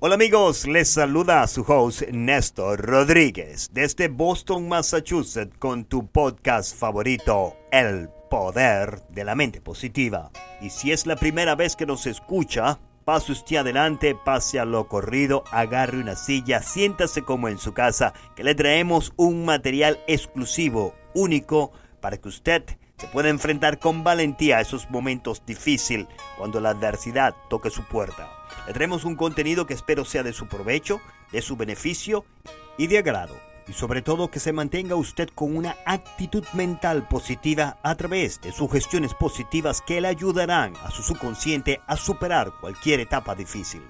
Hola amigos, les saluda su host Néstor Rodríguez desde Boston, Massachusetts con tu podcast favorito, El Poder de la Mente Positiva. Y si es la primera vez que nos escucha, pase usted adelante, pase a lo corrido, agarre una silla, siéntase como en su casa, que le traemos un material exclusivo, único, para que usted se pueda enfrentar con valentía a esos momentos difíciles cuando la adversidad toque su puerta. Tendremos un contenido que espero sea de su provecho, de su beneficio y de agrado. Y sobre todo que se mantenga usted con una actitud mental positiva a través de sugestiones positivas que le ayudarán a su subconsciente a superar cualquier etapa difícil.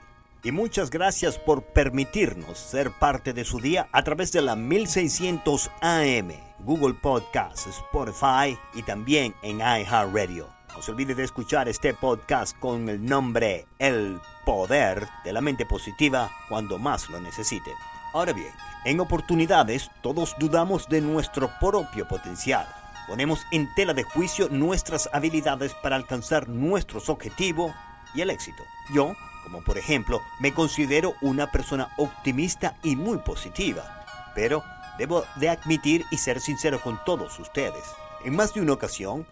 Y muchas gracias por permitirnos ser parte de su día a través de la 1600 AM, Google Podcasts, Spotify y también en iHeartRadio. No se olvide de escuchar este podcast con el nombre El Poder de la Mente Positiva cuando más lo necesite. Ahora bien, en oportunidades todos dudamos de nuestro propio potencial. Ponemos en tela de juicio nuestras habilidades para alcanzar nuestros objetivos y el éxito. Yo, como por ejemplo, me considero una persona optimista y muy positiva. Pero debo de admitir y ser sincero con todos ustedes. En más de una ocasión,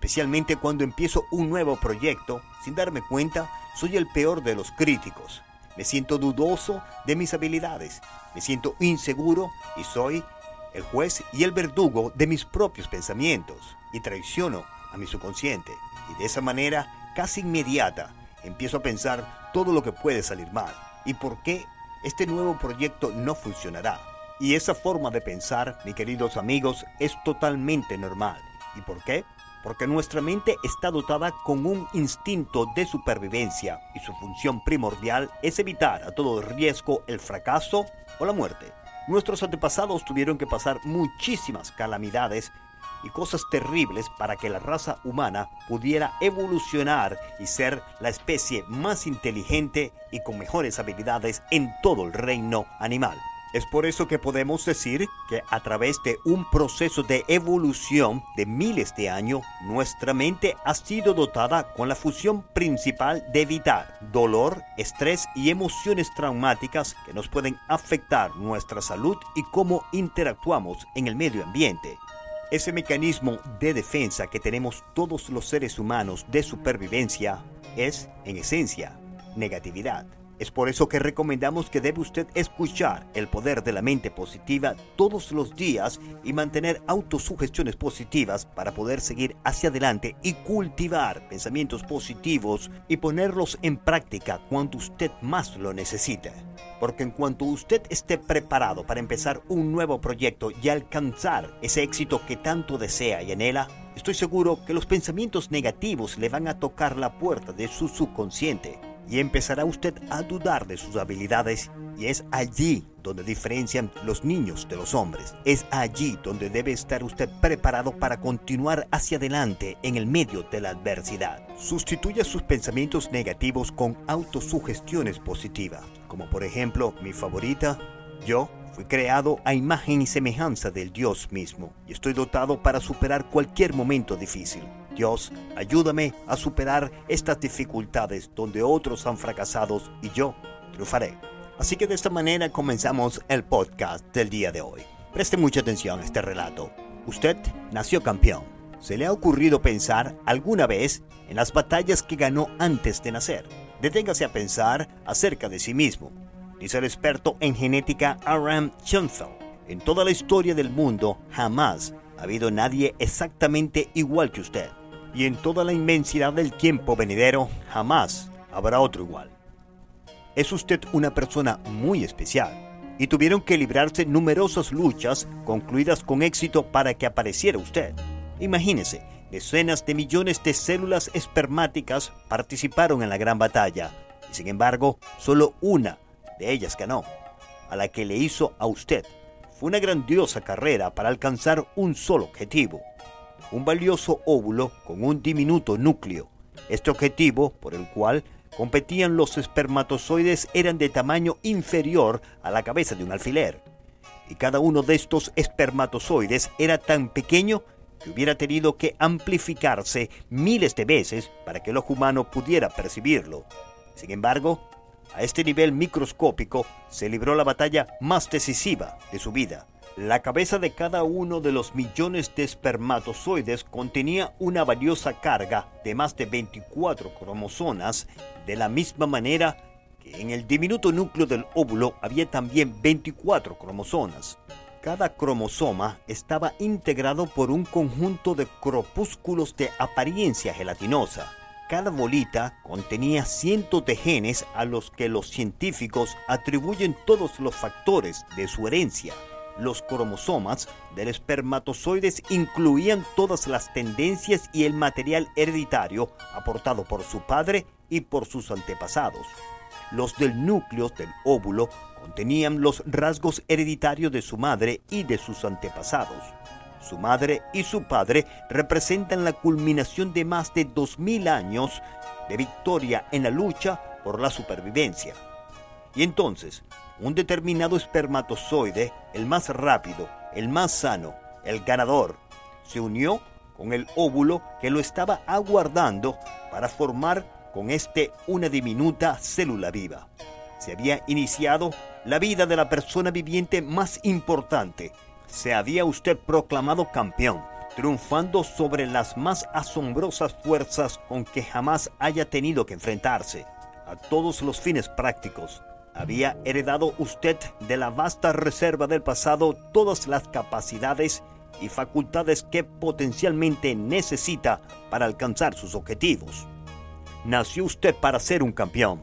especialmente cuando empiezo un nuevo proyecto, sin darme cuenta, soy el peor de los críticos. Me siento dudoso de mis habilidades, me siento inseguro y soy el juez y el verdugo de mis propios pensamientos y traiciono a mi subconsciente. Y de esa manera, casi inmediata, empiezo a pensar todo lo que puede salir mal y por qué este nuevo proyecto no funcionará. Y esa forma de pensar, mis queridos amigos, es totalmente normal. ¿Y por qué? Porque nuestra mente está dotada con un instinto de supervivencia y su función primordial es evitar a todo riesgo el fracaso o la muerte. Nuestros antepasados tuvieron que pasar muchísimas calamidades y cosas terribles para que la raza humana pudiera evolucionar y ser la especie más inteligente y con mejores habilidades en todo el reino animal. Es por eso que podemos decir que a través de un proceso de evolución de miles de años, nuestra mente ha sido dotada con la función principal de evitar dolor, estrés y emociones traumáticas que nos pueden afectar nuestra salud y cómo interactuamos en el medio ambiente. Ese mecanismo de defensa que tenemos todos los seres humanos de supervivencia es, en esencia, negatividad. Es por eso que recomendamos que debe usted escuchar el poder de la mente positiva todos los días y mantener autosugestiones positivas para poder seguir hacia adelante y cultivar pensamientos positivos y ponerlos en práctica cuando usted más lo necesite. Porque en cuanto usted esté preparado para empezar un nuevo proyecto y alcanzar ese éxito que tanto desea y anhela, estoy seguro que los pensamientos negativos le van a tocar la puerta de su subconsciente y empezará usted a dudar de sus habilidades y es allí donde diferencian los niños de los hombres. Es allí donde debe estar usted preparado para continuar hacia adelante en el medio de la adversidad. Sustituya sus pensamientos negativos con autosugestiones positivas, como por ejemplo mi favorita, yo fui creado a imagen y semejanza del Dios mismo y estoy dotado para superar cualquier momento difícil. Dios, ayúdame a superar estas dificultades donde otros han fracasado y yo triunfaré. Así que de esta manera comenzamos el podcast del día de hoy. Preste mucha atención a este relato. Usted nació campeón. ¿Se le ha ocurrido pensar alguna vez en las batallas que ganó antes de nacer? Deténgase a pensar acerca de sí mismo. Dice el experto en genética Aram Schoenfeld. En toda la historia del mundo jamás ha habido nadie exactamente igual que usted y en toda la inmensidad del tiempo venidero jamás habrá otro igual. Es usted una persona muy especial y tuvieron que librarse numerosas luchas concluidas con éxito para que apareciera usted. Imagínese, decenas de millones de células espermáticas participaron en la gran batalla y sin embargo solo una de ellas ganó, a la que le hizo a usted. Fue una grandiosa carrera para alcanzar un solo objetivo, un valioso óvulo con un diminuto núcleo. Este objetivo, por el cual competían los espermatozoides, eran de tamaño inferior a la cabeza de un alfiler. Y cada uno de estos espermatozoides era tan pequeño que hubiera tenido que amplificarse miles de veces para que el ojo humano pudiera percibirlo. Sin embargo, A este nivel microscópico se libró la batalla más decisiva de su vida. La cabeza de cada uno de los millones de espermatozoides contenía una valiosa carga de más de 24 cromosomas, de la misma manera que en el diminuto núcleo del óvulo había también 24 cromosomas. Cada cromosoma estaba integrado por un conjunto de corpúsculos de apariencia gelatinosa. Cada bolita contenía cientos de genes a los que los científicos atribuyen todos los factores de su herencia. Los cromosomas del espermatozoides incluían todas las tendencias y el material hereditario aportado por su padre y por sus antepasados. Los del núcleo del óvulo contenían los rasgos hereditarios de su madre y de sus antepasados. Su madre y su padre representan la culminación de más de 2.000 años de victoria en la lucha por la supervivencia. Y entonces, un determinado espermatozoide, el más rápido, el más sano, el ganador, se unió con el óvulo que lo estaba aguardando para formar con este una diminuta célula viva. Se había iniciado la vida de la persona viviente más importante. Se había usted proclamado campeón, triunfando sobre las más asombrosas fuerzas con que jamás haya tenido que enfrentarse. A todos los fines prácticos, había heredado usted de la vasta reserva del pasado todas las capacidades y facultades que potencialmente necesita para alcanzar sus objetivos. Nació usted para ser un campeón,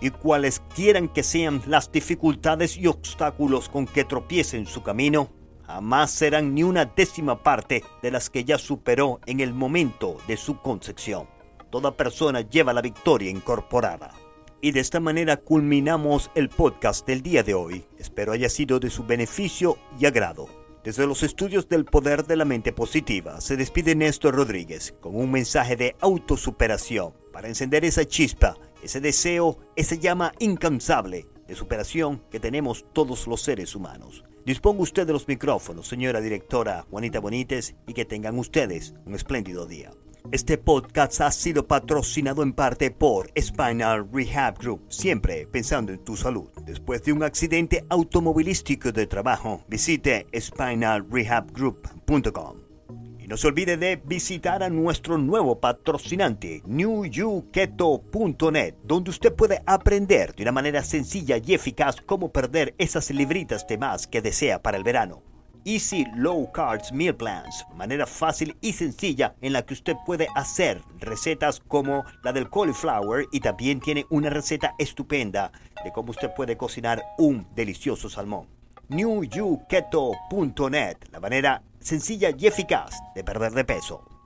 y cuales quieran que sean las dificultades y obstáculos con que tropiece en su camino, jamás serán ni una décima parte de las que ya superó en el momento de su concepción. Toda persona lleva la victoria incorporada. Y de esta manera culminamos el podcast del día de hoy. Espero haya sido de su beneficio y agrado. Desde los estudios del poder de la mente positiva se despide Néstor Rodríguez con un mensaje de autosuperación para encender esa chispa, ese deseo, esa llama incansable de superación que tenemos todos los seres humanos. Disponga usted de los micrófonos, señora directora Juanita Bonites, y que tengan ustedes un espléndido día. Este podcast ha sido patrocinado en parte por Spinal Rehab Group, siempre pensando en tu salud. Después de un accidente automovilístico de trabajo, visite spinalrehabgroup.com. Y no se olvide de visitar a nuestro nuevo patrocinante, newyouketo.net, donde usted puede aprender de una manera sencilla y eficaz cómo perder esas libritas de más que desea para el verano. Easy Low Carbs Meal Plans, manera fácil y sencilla en la que usted puede hacer recetas como la del cauliflower y también tiene una receta estupenda de cómo usted puede cocinar un delicioso salmón. NewYouKeto.net, la manera sencilla y eficaz de perder de peso.